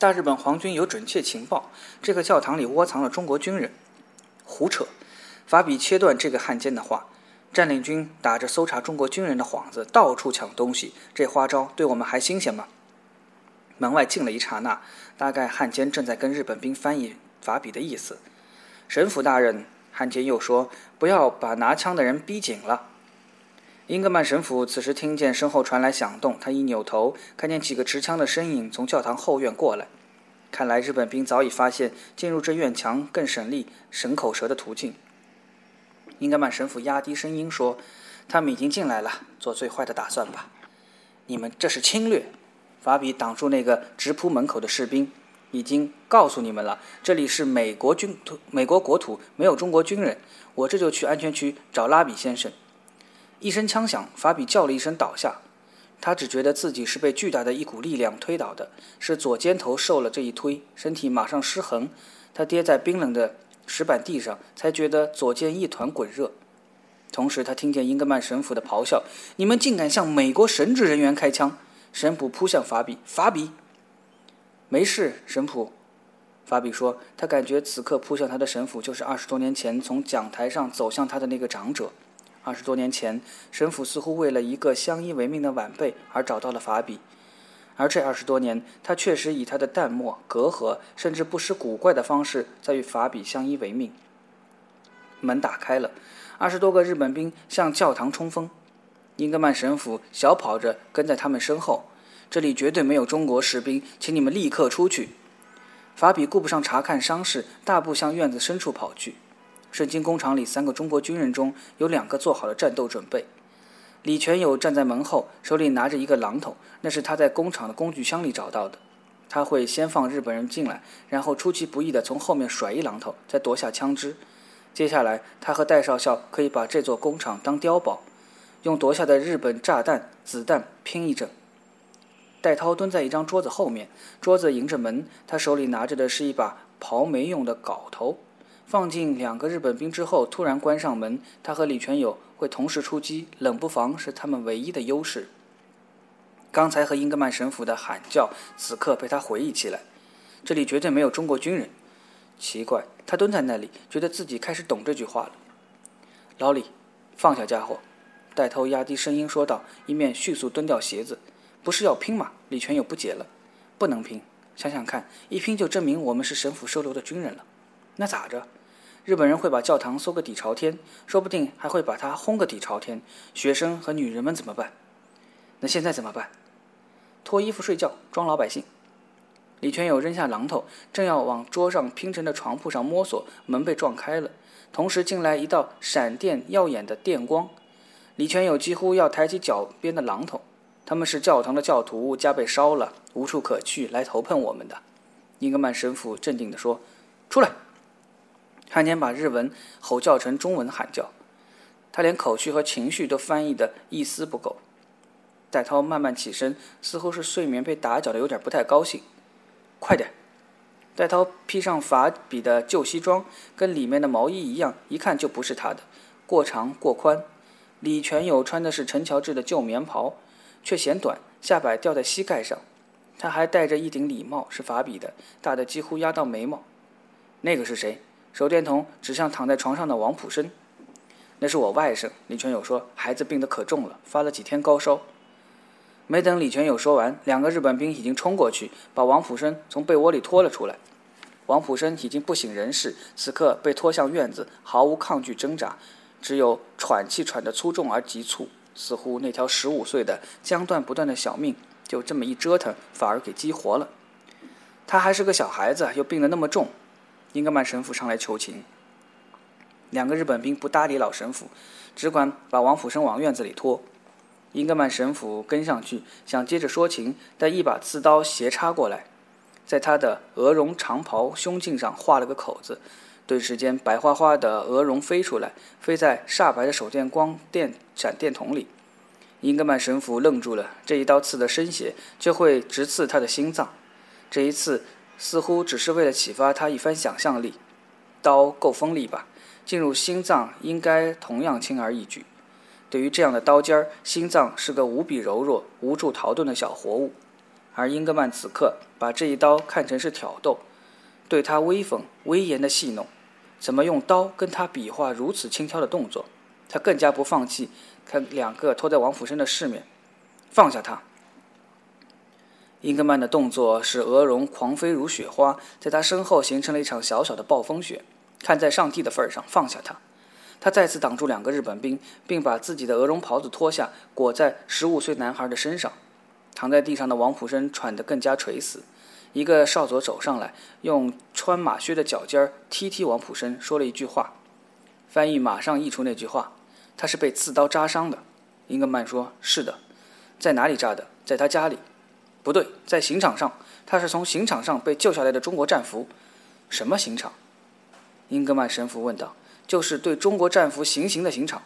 大日本皇军有准确情报，这个教堂里窝藏了中国军人。胡扯！法比切断这个汉奸的话。占领军打着搜查中国军人的幌子，到处抢东西，这花招对我们还新鲜吗？门外静了一刹那，大概汉奸正在跟日本兵翻译法比的意思。神府大人，汉奸又说：“不要把拿枪的人逼紧了。”英格曼神父此时听见身后传来响动，他一扭头，看见几个持枪的身影从教堂后院过来。看来日本兵早已发现进入这院墙更省力、省口舌的途径。英格曼神父压低声音说：“他们已经进来了，做最坏的打算吧。你们这是侵略。”法比挡住那个直扑门口的士兵。已经告诉你们了，这里是美国军土，美国国土，没有中国军人。我这就去安全区找拉比先生。一声枪响，法比叫了一声倒下。他只觉得自己是被巨大的一股力量推倒的，是左肩头受了这一推，身体马上失衡。他跌在冰冷的。石板地上，才觉得左肩一团滚热。同时，他听见英格曼神父的咆哮：“你们竟敢向美国神职人员开枪！”神父扑向法比，法比，没事，神父。法比说：“他感觉此刻扑向他的神父，就是二十多年前从讲台上走向他的那个长者。二十多年前，神父似乎为了一个相依为命的晚辈而找到了法比。”而这二十多年，他确实以他的淡漠、隔阂，甚至不失古怪的方式，在与法比相依为命。门打开了，二十多个日本兵向教堂冲锋，英格曼神父小跑着跟在他们身后。这里绝对没有中国士兵，请你们立刻出去！法比顾不上查看伤势，大步向院子深处跑去。圣经工厂里，三个中国军人中有两个做好了战斗准备。李全友站在门后，手里拿着一个榔头，那是他在工厂的工具箱里找到的。他会先放日本人进来，然后出其不意地从后面甩一榔头，再夺下枪支。接下来，他和戴少校可以把这座工厂当碉堡，用夺下的日本炸弹、子弹拼一阵。戴涛蹲在一张桌子后面，桌子迎着门，他手里拿着的是一把刨煤用的镐头。放进两个日本兵之后，突然关上门，他和李全友。会同时出击，冷不防是他们唯一的优势。刚才和英格曼神父的喊叫，此刻被他回忆起来。这里绝对没有中国军人。奇怪，他蹲在那里，觉得自己开始懂这句话了。老李，放下家伙！带头压低声音说道，一面迅速蹲掉鞋子。不是要拼吗？李全友不解了。不能拼，想想看，一拼就证明我们是神府收留的军人了。那咋着？日本人会把教堂搜个底朝天，说不定还会把它轰个底朝天。学生和女人们怎么办？那现在怎么办？脱衣服睡觉，装老百姓。李全友扔下榔头，正要往桌上拼成的床铺上摸索，门被撞开了，同时进来一道闪电耀眼的电光。李全友几乎要抬起脚边的榔头。他们是教堂的教徒，家被烧了，无处可去，来投奔我们的。英格曼神父镇定地说：“出来。”汉奸把日文吼叫成中文喊叫，他连口气和情绪都翻译的一丝不苟。戴涛慢慢起身，似乎是睡眠被打搅的，有点不太高兴。快点！戴涛披上法比的旧西装，跟里面的毛衣一样，一看就不是他的，过长过宽。李全友穿的是陈乔治的旧棉袍，却嫌短，下摆吊在膝盖上。他还戴着一顶礼帽，是法比的，大的几乎压到眉毛。那个是谁？手电筒指向躺在床上的王普生，那是我外甥。李全友说：“孩子病得可重了，发了几天高烧。”没等李全友说完，两个日本兵已经冲过去，把王普生从被窝里拖了出来。王普生已经不省人事，此刻被拖向院子，毫无抗拒挣扎，只有喘气喘得粗重而急促，似乎那条十五岁的将断不断的小命就这么一折腾，反而给激活了。他还是个小孩子，又病得那么重。英格曼神父上来求情，两个日本兵不搭理老神父，只管把王普生往院子里拖。英格曼神父跟上去，想接着说情，但一把刺刀斜插过来，在他的鹅绒长袍胸襟上划了个口子，顿时间白花花的鹅绒飞出来，飞在煞白的手电光电闪电筒里。英格曼神父愣住了，这一刀刺的深血，就会直刺他的心脏。这一次。似乎只是为了启发他一番想象力，刀够锋利吧？进入心脏应该同样轻而易举。对于这样的刀尖儿，心脏是个无比柔弱、无助逃遁的小活物。而英格曼此刻把这一刀看成是挑逗，对他威风威严的戏弄。怎么用刀跟他比划如此轻佻的动作？他更加不放弃看两个拖在王府生的世面，放下他。英格曼的动作使鹅绒狂飞如雪花，在他身后形成了一场小小的暴风雪。看在上帝的份上，放下他。他再次挡住两个日本兵，并把自己的鹅绒袍子脱下，裹在十五岁男孩的身上。躺在地上的王普生喘得更加垂死。一个少佐走上来，用穿马靴的脚尖踢踢王普生，说了一句话。翻译马上译出那句话：“他是被刺刀扎伤的。”英格曼说：“是的，在哪里扎的？在他家里。”不对，在刑场上，他是从刑场上被救下来的中国战俘。什么刑场？英格曼神父问道。就是对中国战俘行刑的刑场。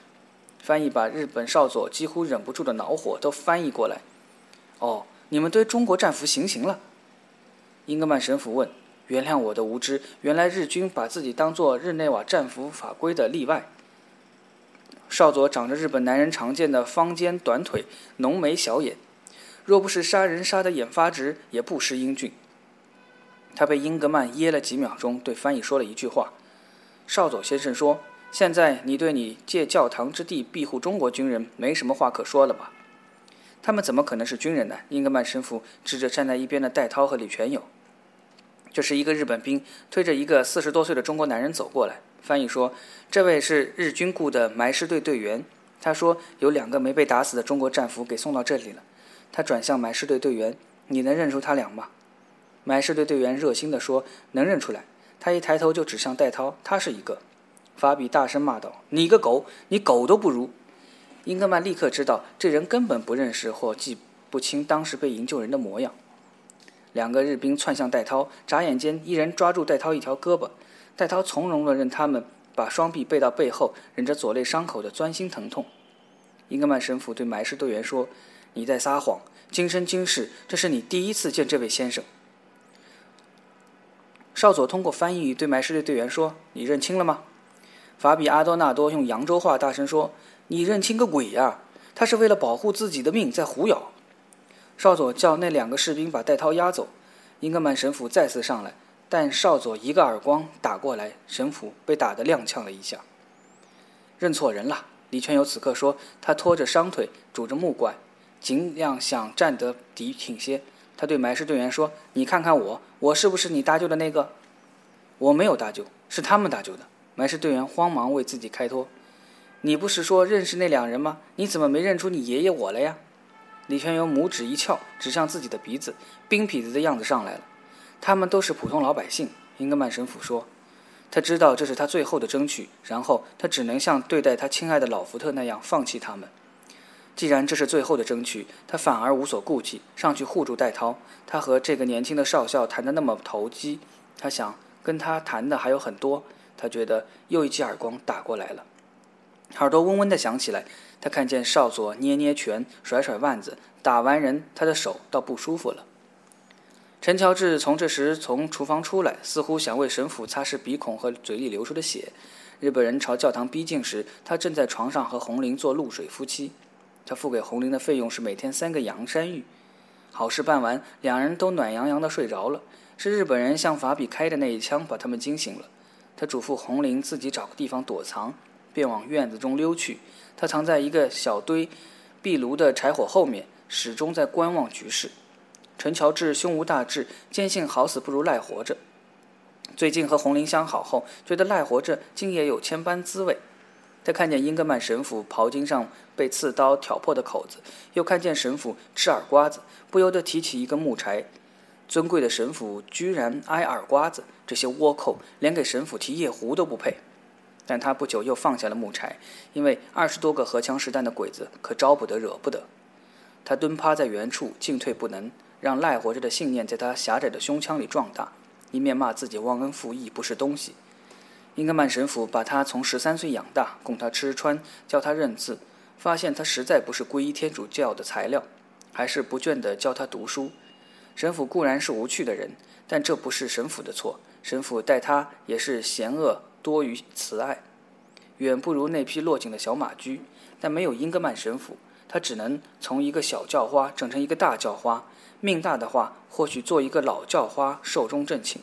翻译把日本少佐几乎忍不住的恼火都翻译过来。哦，你们对中国战俘行刑了？英格曼神父问。原谅我的无知，原来日军把自己当作日内瓦战俘法规的例外。少佐长着日本男人常见的方尖短腿、浓眉小眼。若不是杀人杀得眼发直，也不失英俊。他被英格曼噎了几秒钟，对翻译说了一句话：“少佐先生说，现在你对你借教堂之地庇护中国军人没什么话可说了吧？他们怎么可能是军人呢？”英格曼神父指着站在一边的戴涛和李全友。这是一个日本兵推着一个四十多岁的中国男人走过来。翻译说：“这位是日军雇的埋尸队队员。”他说：“有两个没被打死的中国战俘给送到这里了。”他转向埋尸队队员：“你能认出他俩吗？”埋尸队队员热心地说：“能认出来。”他一抬头就指向戴涛：“他是一个。”法比大声骂道：“你个狗，你狗都不如！”英格曼立刻知道这人根本不认识或记不清当时被营救人的模样。两个日兵窜向戴涛，眨眼间，一人抓住戴涛一条胳膊。戴涛从容地任他们把双臂背到背后，忍着左肋伤口的钻心疼痛。英格曼神父对埋尸队员说。你在撒谎！今生今世，这是你第一次见这位先生。少佐通过翻译对埋尸队队员说：“你认清了吗？”法比阿多纳多用扬州话大声说：“你认清个鬼呀！他是为了保护自己的命在胡咬。”少佐叫那两个士兵把戴涛押走。英格曼神父再次上来，但少佐一个耳光打过来，神父被打得踉跄了一下。认错人了，李全友此刻说：“他拖着伤腿，拄着木拐。”尽量想站得底挺些。他对埋尸队员说：“你看看我，我是不是你搭救的那个？”“我没有搭救，是他们搭救的。”埋尸队员慌忙为自己开脱。“你不是说认识那两人吗？你怎么没认出你爷爷我了呀？”李全友拇指一翘，指向自己的鼻子，冰痞子的样子上来了。他们都是普通老百姓。英格曼神父说：“他知道这是他最后的争取，然后他只能像对待他亲爱的老福特那样放弃他们。”既然这是最后的争取，他反而无所顾忌，上去护住戴涛。他和这个年轻的少校谈得那么投机，他想跟他谈的还有很多。他觉得又一记耳光打过来了，耳朵嗡嗡地响起来。他看见少佐捏捏拳，甩甩腕子，打完人，他的手倒不舒服了。陈乔治从这时从厨房出来，似乎想为神父擦拭鼻孔和嘴里流出的血。日本人朝教堂逼近时，他正在床上和红林做露水夫妻。他付给红玲的费用是每天三个洋山芋。好事办完，两人都暖洋洋地睡着了。是日本人向法比开的那一枪把他们惊醒了。他嘱咐红玲自己找个地方躲藏，便往院子中溜去。他藏在一个小堆壁炉的柴火后面，始终在观望局势。陈乔治胸无大志，坚信好死不如赖活着。最近和红林相好后，觉得赖活着竟也有千般滋味。他看见英格曼神父袍襟上被刺刀挑破的口子，又看见神父吃耳瓜子，不由得提起一根木柴。尊贵的神父居然挨耳瓜子，这些倭寇连给神父提夜壶都不配。但他不久又放下了木柴，因为二十多个荷枪实弹的鬼子可招不得惹不得。他蹲趴在原处，进退不能，让赖活着的信念在他狭窄的胸腔里壮大，一面骂自己忘恩负义，不是东西。英格曼神父把他从十三岁养大，供他吃穿，教他认字，发现他实在不是皈依天主教的材料，还是不倦地教他读书。神父固然是无趣的人，但这不是神父的错。神父待他也是嫌恶多于慈爱，远不如那匹落井的小马驹。但没有英格曼神父，他只能从一个小叫花整成一个大叫花，命大的话，或许做一个老叫花，寿终正寝。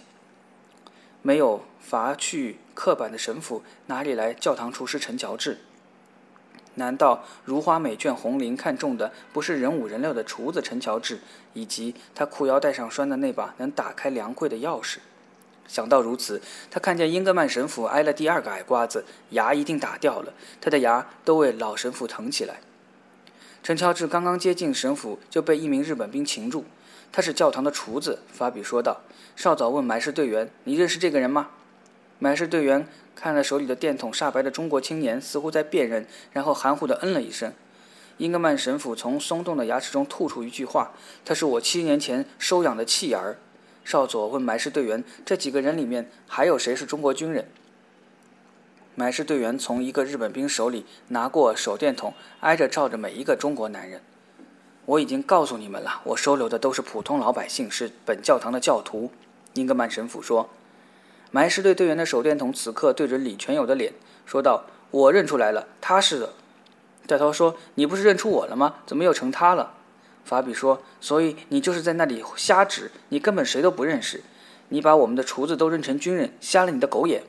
没有伐去刻板的神父，哪里来教堂厨师陈乔治？难道如花美眷红绫看中的不是人五人六的厨子陈乔治，以及他裤腰带上拴的那把能打开粮柜的钥匙？想到如此，他看见英格曼神父挨了第二个矮瓜子，牙一定打掉了。他的牙都为老神父疼起来。陈乔治刚刚接近神父，就被一名日本兵擒住。他是教堂的厨子，法比说道。少早问埋尸队员：“你认识这个人吗？”埋尸队员看了手里的电筒，煞白的中国青年似乎在辨认，然后含糊地嗯了一声。英格曼神父从松动的牙齿中吐出一句话：“他是我七年前收养的弃儿。”少佐问埋尸队员：“这几个人里面还有谁是中国军人？”埋尸队员从一个日本兵手里拿过手电筒，挨着照着每一个中国男人。我已经告诉你们了，我收留的都是普通老百姓，是本教堂的教徒。”英格曼神父说。埋尸队队员的手电筒此刻对着李全友的脸，说道：“我认出来了，他是的。”带头说：“你不是认出我了吗？怎么又成他了？”法比说：“所以你就是在那里瞎指，你根本谁都不认识，你把我们的厨子都认成军人，瞎了你的狗眼。”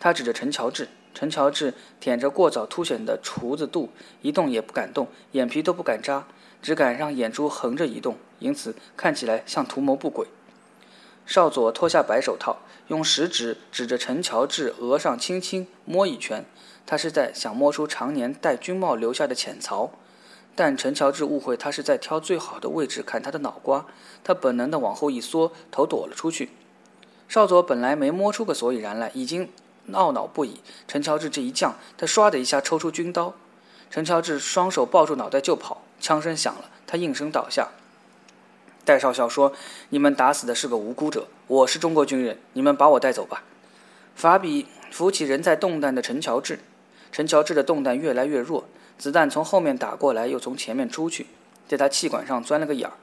他指着陈乔治，陈乔治舔着过早凸显的厨子肚，一动也不敢动，眼皮都不敢眨，只敢让眼珠横着移动，因此看起来像图谋不轨。少佐脱下白手套。用食指指着陈乔治额上轻轻摸一圈，他是在想摸出常年戴军帽留下的浅槽。但陈乔治误会他是在挑最好的位置砍他的脑瓜，他本能地往后一缩，头躲了出去。少佐本来没摸出个所以然来，已经懊恼不已。陈乔治这一降，他唰的一下抽出军刀。陈乔治双手抱住脑袋就跑，枪声响了，他应声倒下。戴少校说：“你们打死的是个无辜者，我是中国军人，你们把我带走吧。”法比扶起仍在动弹的陈乔治，陈乔治的动弹越来越弱，子弹从后面打过来，又从前面出去，在他气管上钻了个眼儿，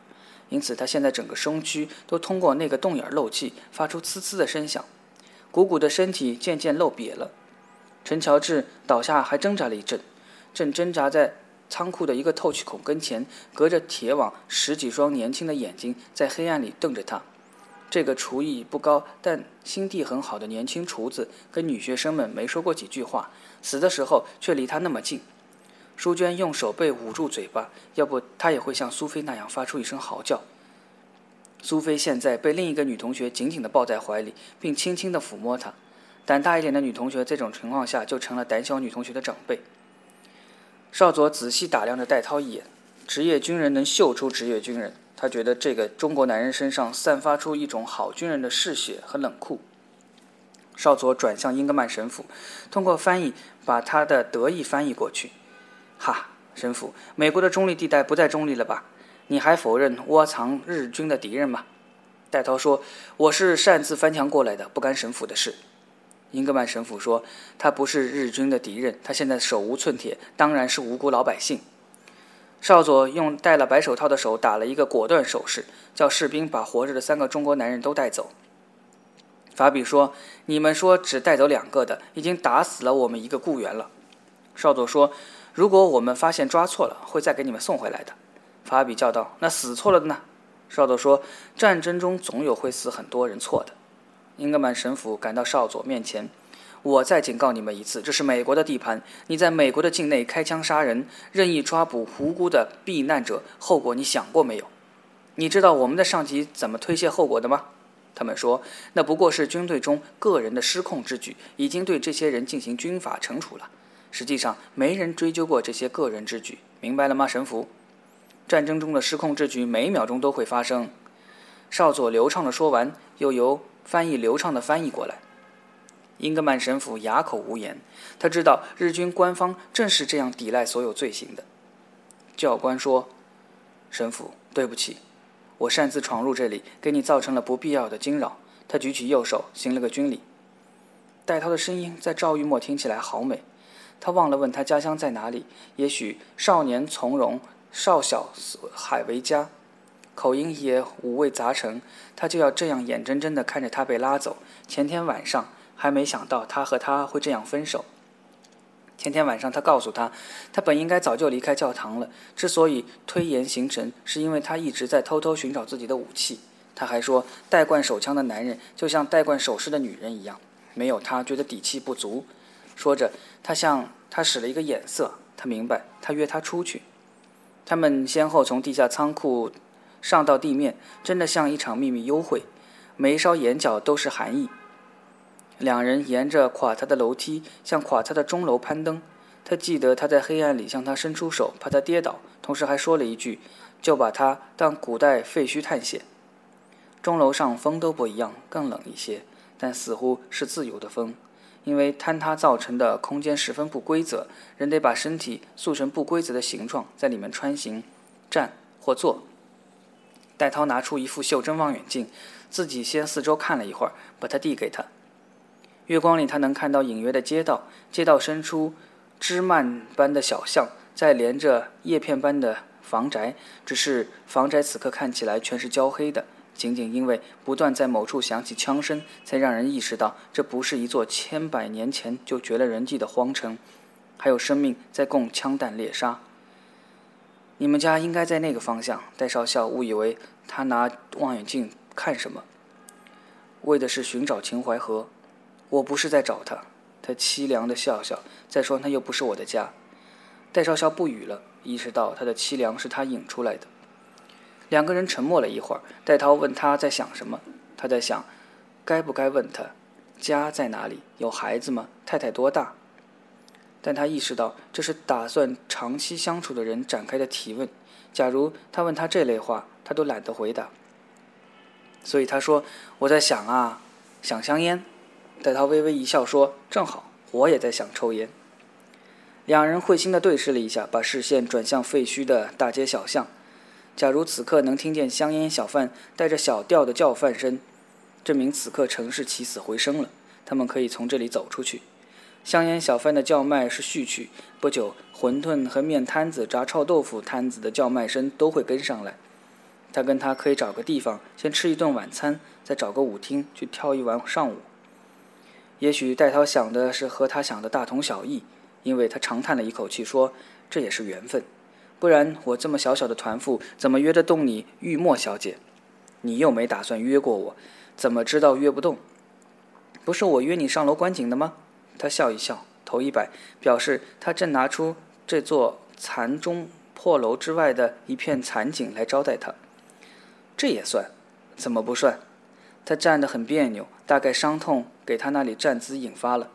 因此他现在整个身躯都通过那个洞眼漏气，发出呲呲的声响，鼓鼓的身体渐渐漏瘪了。陈乔治倒下，还挣扎了一阵，正挣扎在。仓库的一个透气孔跟前，隔着铁网，十几双年轻的眼睛在黑暗里瞪着他。这个厨艺不高但心地很好的年轻厨子，跟女学生们没说过几句话，死的时候却离他那么近。淑娟用手背捂住嘴巴，要不她也会像苏菲那样发出一声嚎叫。苏菲现在被另一个女同学紧紧地抱在怀里，并轻轻地抚摸她。胆大一点的女同学，这种情况下就成了胆小女同学的长辈。少佐仔细打量着戴涛一眼，职业军人能嗅出职业军人。他觉得这个中国男人身上散发出一种好军人的嗜血和冷酷。少佐转向英格曼神父，通过翻译把他的得意翻译过去：“哈，神父，美国的中立地带不再中立了吧？你还否认窝藏日军的敌人吗？”戴涛说：“我是擅自翻墙过来的，不干神父的事。”英格曼神父说：“他不是日军的敌人，他现在手无寸铁，当然是无辜老百姓。”少佐用戴了白手套的手打了一个果断手势，叫士兵把活着的三个中国男人都带走。法比说：“你们说只带走两个的，已经打死了我们一个雇员了。”少佐说：“如果我们发现抓错了，会再给你们送回来的。”法比叫道：“那死错了的呢？”少佐说：“战争中总有会死很多人错的。”英格曼神父赶到少佐面前，我再警告你们一次，这是美国的地盘。你在美国的境内开枪杀人，任意抓捕无辜的避难者，后果你想过没有？你知道我们的上级怎么推卸后果的吗？他们说，那不过是军队中个人的失控之举，已经对这些人进行军法惩处了。实际上，没人追究过这些个人之举，明白了吗，神父？战争中的失控之举，每秒钟都会发生。少佐流畅地说完，又由。翻译流畅的翻译过来，英格曼神父哑口无言。他知道日军官方正是这样抵赖所有罪行的。教官说：“神父，对不起，我擅自闯入这里，给你造成了不必要的惊扰。”他举起右手，行了个军礼。戴涛的声音在赵玉墨听起来好美。他忘了问他家乡在哪里。也许少年从容，少小海为家。口音也五味杂陈，他就要这样眼睁睁地看着他被拉走。前天晚上还没想到他和他会这样分手。前天晚上，他告诉他，他本应该早就离开教堂了。之所以推延行程，是因为他一直在偷偷寻找自己的武器。他还说，带惯手枪的男人就像带惯首饰的女人一样，没有他觉得底气不足。说着，他向他使了一个眼色，他明白，他约他出去。他们先后从地下仓库上到地面，真的像一场秘密幽会，每一稍眼角都是寒意。两人沿着垮塌的楼梯向垮塌的钟楼攀登。他记得他在黑暗里向他伸出手，怕他跌倒，同时还说了一句：“就把它当古代废墟探险。”钟楼上风都不一样，更冷一些，但似乎是自由的风，因为坍塌造成的空间十分不规则，人得把身体塑成不规则的形状，在里面穿行、站或坐。戴涛拿出一副袖珍望远镜，自己先四周看了一会儿，把它递给他。月光里，他能看到隐约的街道，街道伸出枝蔓般的小巷，再连着叶片般的房宅。只是房宅此刻看起来全是焦黑的，仅仅因为不断在某处响起枪声，才让人意识到这不是一座千百年前就绝了人迹的荒城，还有生命在供枪弹猎杀。你们家应该在那个方向。戴少校误以为他拿望远镜看什么，为的是寻找秦淮河。我不是在找他，他凄凉的笑笑。再说，那又不是我的家。戴少校不语了，意识到他的凄凉是他引出来的。两个人沉默了一会儿。戴涛问他在想什么，他在想，该不该问他，家在哪里，有孩子吗？太太多大？但他意识到这是打算长期相处的人展开的提问。假如他问他这类话，他都懒得回答。所以他说：“我在想啊，想香烟。”戴涛微微一笑，说：“正好，我也在想抽烟。”两人会心地对视了一下，把视线转向废墟的大街小巷。假如此刻能听见香烟小贩带着小调的叫贩声，证明此刻城市起死回生了。他们可以从这里走出去。香烟小贩的叫卖是序曲，不久，馄饨和面摊子、炸臭豆腐摊子的叫卖声都会跟上来。他跟他可以找个地方先吃一顿晚餐，再找个舞厅去跳一晚上午。也许戴涛想的是和他想的大同小异，因为他长叹了一口气说：“这也是缘分，不然我这么小小的团妇怎么约得动你玉墨小姐？你又没打算约过我，怎么知道约不动？不是我约你上楼观景的吗？”他笑一笑，头一摆，表示他正拿出这座残钟破楼之外的一片残景来招待他。这也算？怎么不算？他站得很别扭，大概伤痛给他那里站姿引发了，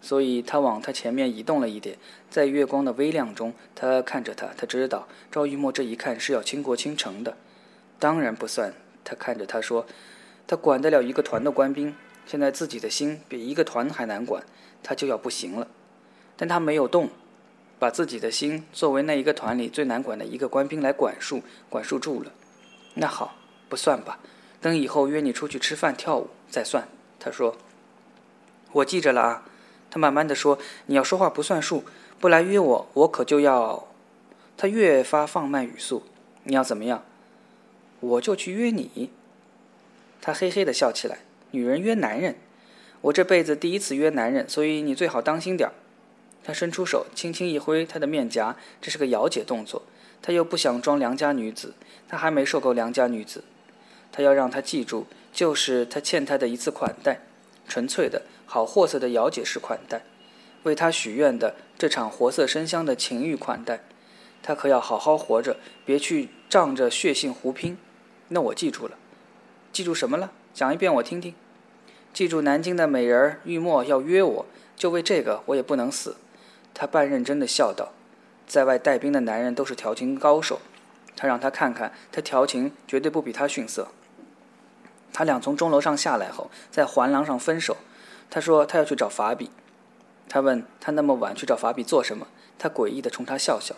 所以他往他前面移动了一点。在月光的微亮中，他看着他，他知道赵玉墨这一看是要倾国倾城的。当然不算。他看着他说：“他管得了一个团的官兵，现在自己的心比一个团还难管，他就要不行了。但他没有动，把自己的心作为那一个团里最难管的一个官兵来管束，管束住了。那好，不算吧。”等以后约你出去吃饭跳舞再算，他说。我记着了啊。他慢慢的说：“你要说话不算数，不来约我，我可就要。”他越发放慢语速：“你要怎么样？我就去约你。”他嘿嘿的笑起来：“女人约男人，我这辈子第一次约男人，所以你最好当心点儿。”他伸出手，轻轻一挥他的面颊，这是个摇解动作。他又不想装良家女子，他还没受够良家女子。他要让他记住，就是他欠他的一次款待，纯粹的好货色的姚姐式款待，为他许愿的这场活色生香的情欲款待。他可要好好活着，别去仗着血性胡拼。那我记住了，记住什么了？讲一遍我听听。记住南京的美人玉墨要约我，就为这个我也不能死。他半认真的笑道：“在外带兵的男人都是调情高手。”他让他看看，他调情绝对不比他逊色。他俩从钟楼上下来后，在环廊上分手。他说他要去找法比。他问他那么晚去找法比做什么？他诡异地冲他笑笑。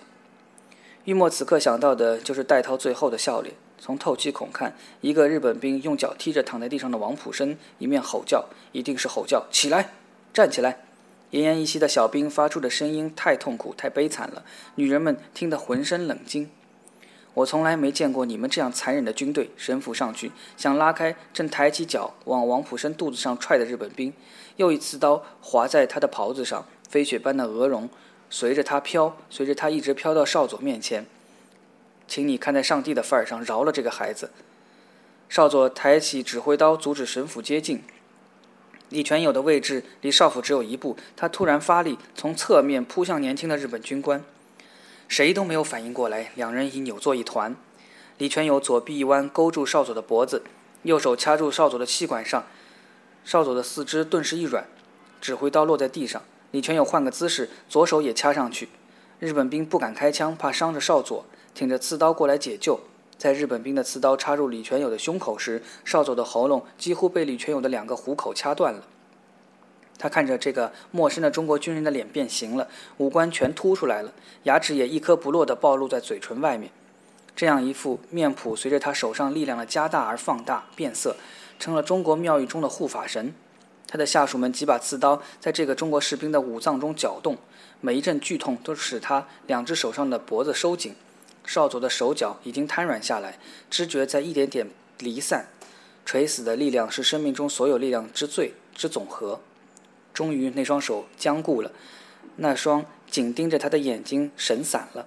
玉墨此刻想到的就是戴涛最后的笑脸。从透气孔看，一个日本兵用脚踢着躺在地上的王普生，一面吼叫，一定是吼叫起来，站起来。奄奄一息的小兵发出的声音太痛苦，太悲惨了，女人们听得浑身冷惊。我从来没见过你们这样残忍的军队。神父上去想拉开正抬起脚往王普生肚子上踹的日本兵，又一刺刀划在他的袍子上，飞雪般的鹅绒随着他飘，随着他一直飘到少佐面前。请你看在上帝的份儿上，饶了这个孩子。少佐抬起指挥刀，阻止神父接近。李全友的位置离少府只有一步，他突然发力，从侧面扑向年轻的日本军官。谁都没有反应过来，两人已扭作一团。李全友左臂一弯，勾住少佐的脖子，右手掐住少佐的气管上，少佐的四肢顿时一软，指挥刀落在地上。李全友换个姿势，左手也掐上去。日本兵不敢开枪，怕伤着少佐，挺着刺刀过来解救。在日本兵的刺刀插入李全友的胸口时，少佐的喉咙几乎被李全友的两个虎口掐断了。他看着这个陌生的中国军人的脸变形了，五官全凸出来了，牙齿也一颗不落地暴露在嘴唇外面。这样一副面谱，随着他手上力量的加大而放大变色，成了中国庙宇中的护法神。他的下属们几把刺刀在这个中国士兵的五脏中搅动，每一阵剧痛都使他两只手上的脖子收紧。少佐的手脚已经瘫软下来，知觉在一点点离散。垂死的力量是生命中所有力量之最之总和。终于，那双手僵固了，那双紧盯着他的眼睛神散了，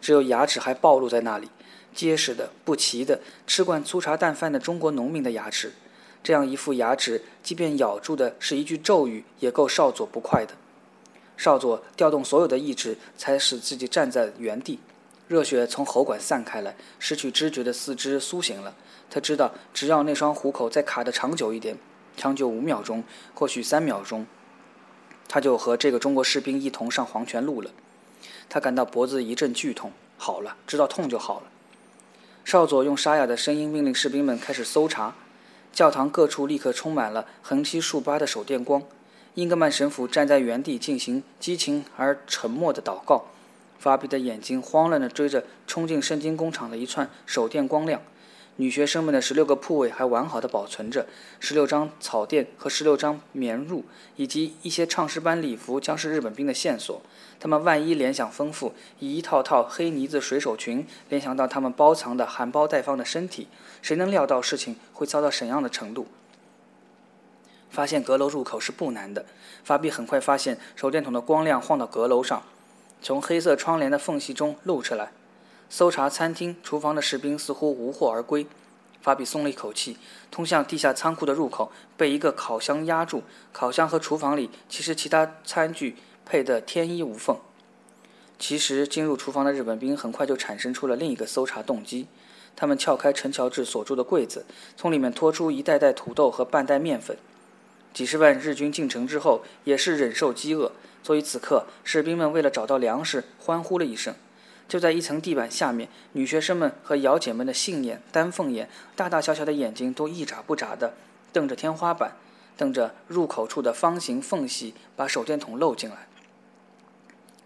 只有牙齿还暴露在那里，结实的、不齐的，吃惯粗茶淡饭的中国农民的牙齿。这样一副牙齿，即便咬住的是一句咒语，也够少佐不快的。少佐调动所有的意志，才使自己站在原地。热血从喉管散开来，失去知觉的四肢苏醒了。他知道，只要那双虎口再卡得长久一点，长久五秒钟，或许三秒钟，他就和这个中国士兵一同上黄泉路了。他感到脖子一阵剧痛，好了，知道痛就好了。少佐用沙哑的声音命令士兵们开始搜查。教堂各处立刻充满了横七竖八的手电光。英格曼神父站在原地进行激情而沉默的祷告。法比的眼睛慌乱地追着冲进圣经工厂的一串手电光亮。女学生们的十六个铺位还完好的保存着，十六张草垫和十六张棉褥，以及一些唱诗班礼服，将是日本兵的线索。他们万一联想丰富，以一套套黑呢子水手裙联想到他们包藏的含苞待放的身体，谁能料到事情会遭到怎样的程度？发现阁楼入口是不难的。法比很快发现手电筒的光亮晃到阁楼上。从黑色窗帘的缝隙中露出来。搜查餐厅、厨房的士兵似乎无获而归。法比松了一口气。通向地下仓库的入口被一个烤箱压住。烤箱和厨房里其实其他餐具配得天衣无缝。其实进入厨房的日本兵很快就产生出了另一个搜查动机。他们撬开陈乔治锁住的柜子，从里面拖出一袋袋土豆和半袋面粉。几十万日军进城之后也是忍受饥饿。所以此刻，士兵们为了找到粮食，欢呼了一声。就在一层地板下面，女学生们和姚姐们的杏眼、丹凤眼，大大小小的眼睛都一眨不眨地瞪着天花板，瞪着入口处的方形缝隙，把手电筒漏进来。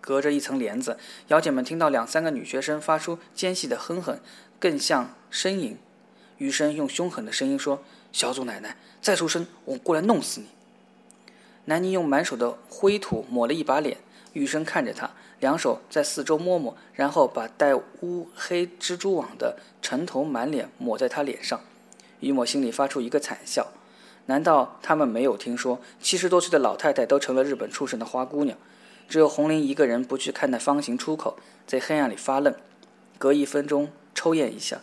隔着一层帘子，姚姐们听到两三个女学生发出尖细的哼哼，更像呻吟。余生用凶狠的声音说：“小祖奶奶，再出声，我过来弄死你！”南妮用满手的灰土抹了一把脸，玉生看着他，两手在四周摸摸，然后把带乌黑蜘蛛网的尘头满脸抹在他脸上。于某心里发出一个惨笑：难道他们没有听说，七十多岁的老太太都成了日本出身的花姑娘？只有红林一个人不去看那方形出口，在黑暗里发愣，隔一分钟抽咽一下。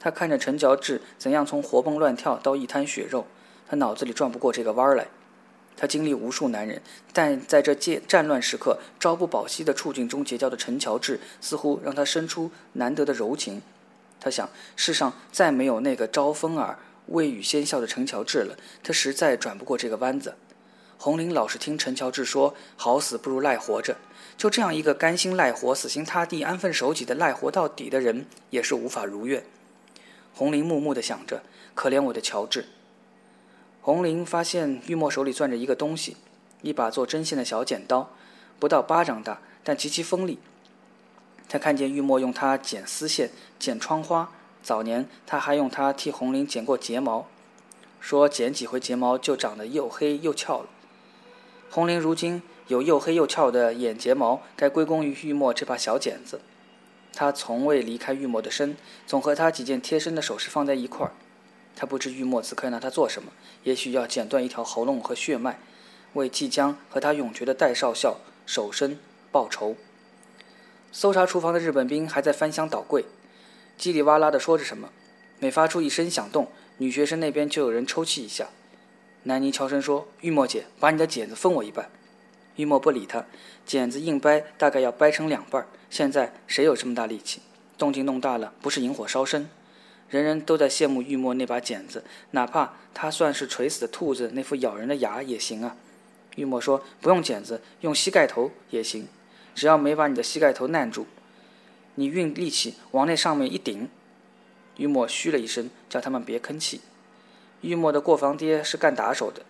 他看着陈乔治怎样从活蹦乱跳到一滩血肉，他脑子里转不过这个弯来。他经历无数男人，但在这战战乱时刻、朝不保夕的处境中结交的陈乔治，似乎让他生出难得的柔情。他想，世上再没有那个招风耳、未雨先笑的陈乔治了。他实在转不过这个弯子。红林老是听陈乔治说：“好死不如赖活着。”就这样一个甘心赖活、死心塌地、安分守己的赖活到底的人，也是无法如愿。红林木木地想着：“可怜我的乔治。”红林发现玉墨手里攥着一个东西，一把做针线的小剪刀，不到巴掌大，但极其锋利。他看见玉墨用它剪丝线、剪窗花，早年他还用它替红林剪过睫毛，说剪几回睫毛就长得又黑又翘了。红玲如今有又黑又翘的眼睫毛，该归功于玉墨这把小剪子。他从未离开玉墨的身，总和他几件贴身的首饰放在一块儿。他不知玉墨此刻拿他做什么，也许要剪断一条喉咙和血脉，为即将和他永绝的戴少校守身报仇。搜查厨房的日本兵还在翻箱倒柜，叽里哇啦地说着什么。每发出一声响动，女学生那边就有人抽泣一下。南妮悄声说：“玉墨姐，把你的剪子分我一半。”玉墨不理他，剪子硬掰大概要掰成两半。现在谁有这么大力气？动静弄大了，不是引火烧身？人人都在羡慕玉墨那把剪子，哪怕他算是垂死的兔子，那副咬人的牙也行啊。玉墨说：“不用剪子，用膝盖头也行，只要没把你的膝盖头难住。你运力气往那上面一顶。”玉墨嘘了一声，叫他们别吭气。玉墨的过房爹是干打手的，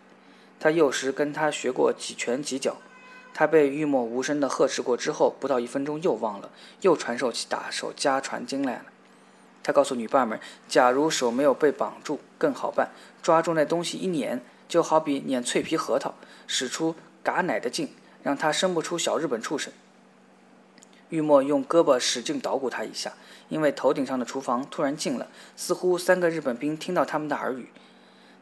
他幼时跟他学过几拳几脚。他被玉墨无声的呵斥过之后，不到一分钟又忘了，又传授起打手家传经来了。他告诉女伴们，假如手没有被绑住，更好办，抓住那东西一捻，就好比捻脆皮核桃，使出嘎奶的劲，让他生不出小日本畜生。玉墨用胳膊使劲捣鼓他一下，因为头顶上的厨房突然静了，似乎三个日本兵听到他们的耳语。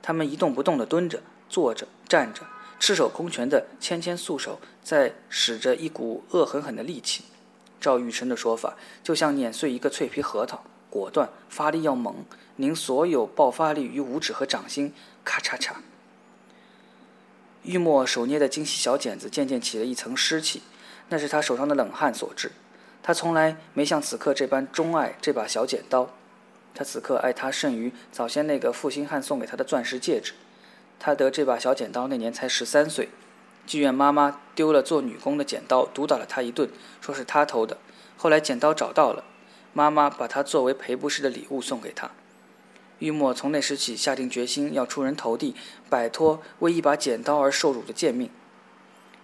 他们一动不动地蹲着、坐着、站着，赤手空拳地牵牵素手，在使着一股恶狠狠的力气。赵玉生的说法，就像碾碎一个脆皮核桃，果断，发力要猛，凝所有爆发力于五指和掌心，咔嚓嚓。玉墨手捏的精细小剪子渐渐起了一层湿气。那是他手上的冷汗所致。他从来没像此刻这般钟爱这把小剪刀。他此刻爱它胜于早先那个负心汉送给他的钻石戒指。他得这把小剪刀那年才十三岁。妓院妈妈丢了做女工的剪刀，毒打了他一顿，说是他偷的。后来剪刀找到了，妈妈把它作为赔不是的礼物送给他。玉墨从那时起下定决心要出人头地，摆脱为一把剪刀而受辱的贱命。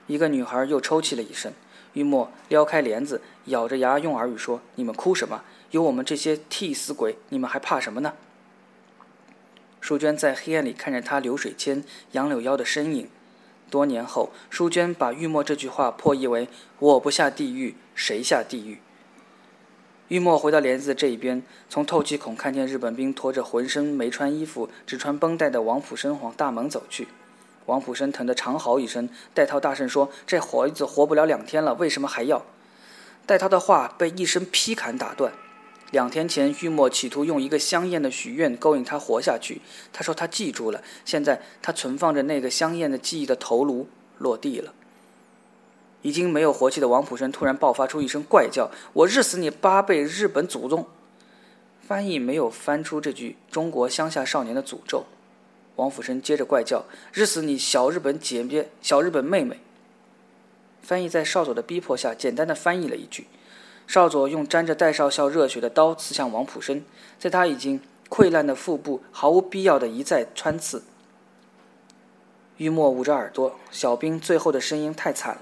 一个女孩又抽泣了一声。玉墨撩开帘子，咬着牙用耳语说：“你们哭什么？有我们这些替死鬼，你们还怕什么呢？”淑娟在黑暗里看着他流水间杨柳腰的身影。多年后，淑娟把玉墨这句话破译为：“我不下地狱，谁下地狱？”玉墨回到帘子这一边，从透气孔看见日本兵拖着浑身没穿衣服、只穿绷带的王普生往大门走去。王普生疼得长嚎一声，戴涛大声说：“这孩子活不了两天了，为什么还要？”戴涛的话被一声劈砍打断。两天前，玉墨企图用一个香艳的许愿勾引他活下去，他说他记住了。现在他存放着那个香艳的记忆的头颅落地了。已经没有活气的王普生突然爆发出一声怪叫：“我日死你八辈日本祖宗！”翻译没有翻出这句中国乡下少年的诅咒。王福生接着怪叫：“日死你小日本姐姐，小日本妹妹！”翻译在少佐的逼迫下，简单的翻译了一句。少佐用沾着戴少校热血的刀刺向王普生，在他已经溃烂的腹部毫无必要的一再穿刺。玉墨捂着耳朵，小兵最后的声音太惨了。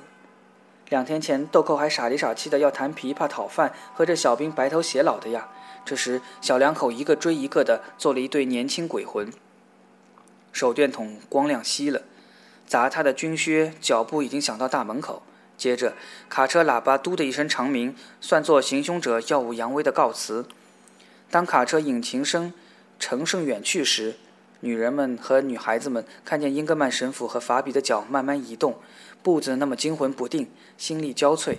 两天前，豆蔻还傻里傻气的要弹琵琶讨饭，和这小兵白头偕老的呀。这时，小两口一个追一个的做了一对年轻鬼魂。手电筒光亮熄了，砸他的军靴脚步已经响到大门口。接着，卡车喇叭“嘟”的一声长鸣，算作行凶者耀武扬威的告辞。当卡车引擎声乘胜远去时，女人们和女孩子们看见英格曼神父和法比的脚慢慢移动，步子那么惊魂不定，心力交瘁，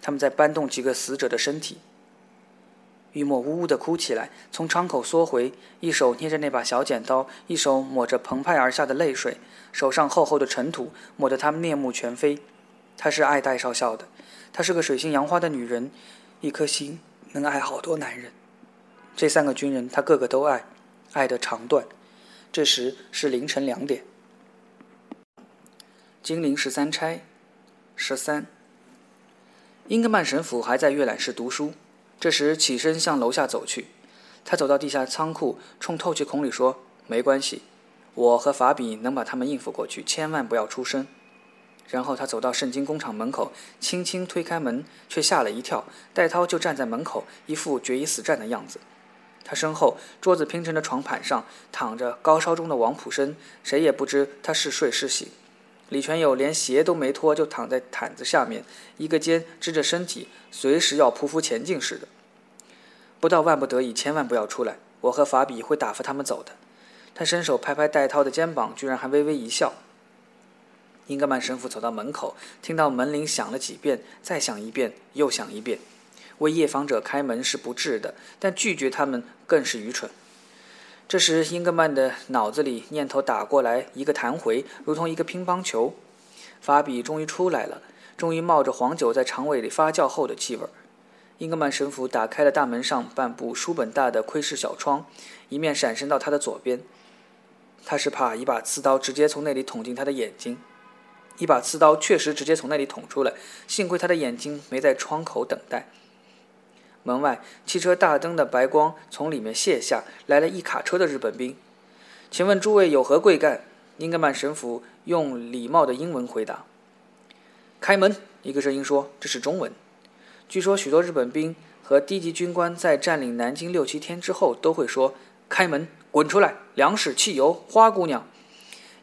他们在搬动几个死者的身体。玉墨呜呜地哭起来，从窗口缩回，一手捏着那把小剪刀，一手抹着澎湃而下的泪水，手上厚厚的尘土抹得他面目全非。她是爱戴少校的，她是个水性杨花的女人，一颗心能爱好多男人。这三个军人，他个个都爱，爱得长断。这时是凌晨两点。金陵十三钗，十三。英格曼神父还在阅览室读书。这时起身向楼下走去，他走到地下仓库，冲透气孔里说：“没关系，我和法比能把他们应付过去，千万不要出声。”然后他走到圣经工厂门口，轻轻推开门，却吓了一跳。戴涛就站在门口，一副决一死战的样子。他身后桌子拼成的床盘上躺着高烧中的王普生，谁也不知他是睡是醒。李全友连鞋都没脱，就躺在毯子下面，一个肩支着身体，随时要匍匐前进似的。不到万不得已，千万不要出来。我和法比会打发他们走的。他伸手拍拍戴涛的肩膀，居然还微微一笑。英格曼神父走到门口，听到门铃响了几遍，再响一遍，又响一遍。为夜访者开门是不智的，但拒绝他们更是愚蠢。这时，英格曼的脑子里念头打过来，一个弹回，如同一个乒乓球。法比终于出来了，终于冒着黄酒在肠胃里发酵后的气味。英格曼神父打开了大门上半部书本大的窥视小窗，一面闪身到他的左边。他是怕一把刺刀直接从那里捅进他的眼睛。一把刺刀确实直接从那里捅出来，幸亏他的眼睛没在窗口等待。门外，汽车大灯的白光从里面卸下来了一卡车的日本兵。请问诸位有何贵干？英格曼神父用礼貌的英文回答：“开门。”一个声音说：“这是中文。”据说许多日本兵和低级军官在占领南京六七天之后都会说：“开门，滚出来！粮食、汽油、花姑娘。”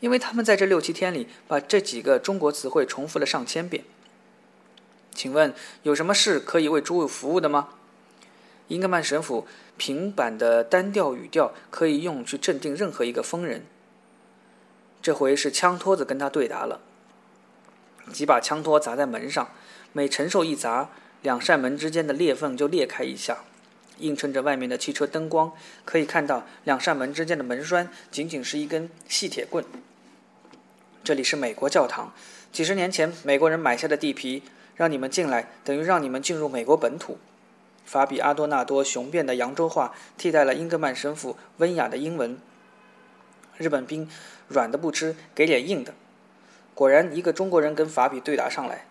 因为他们在这六七天里把这几个中国词汇重复了上千遍。请问有什么事可以为诸位服务的吗？英格曼神父平板的单调语调可以用去镇定任何一个疯人。这回是枪托子跟他对答了，几把枪托砸在门上，每承受一砸，两扇门之间的裂缝就裂开一下。映衬着外面的汽车灯光，可以看到两扇门之间的门栓仅仅是一根细铁棍。这里是美国教堂，几十年前美国人买下的地皮，让你们进来等于让你们进入美国本土。法比阿多纳多雄辩的扬州话替代了英格曼神父温雅的英文。日本兵软的不吃，给点硬的。果然，一个中国人跟法比对答上来，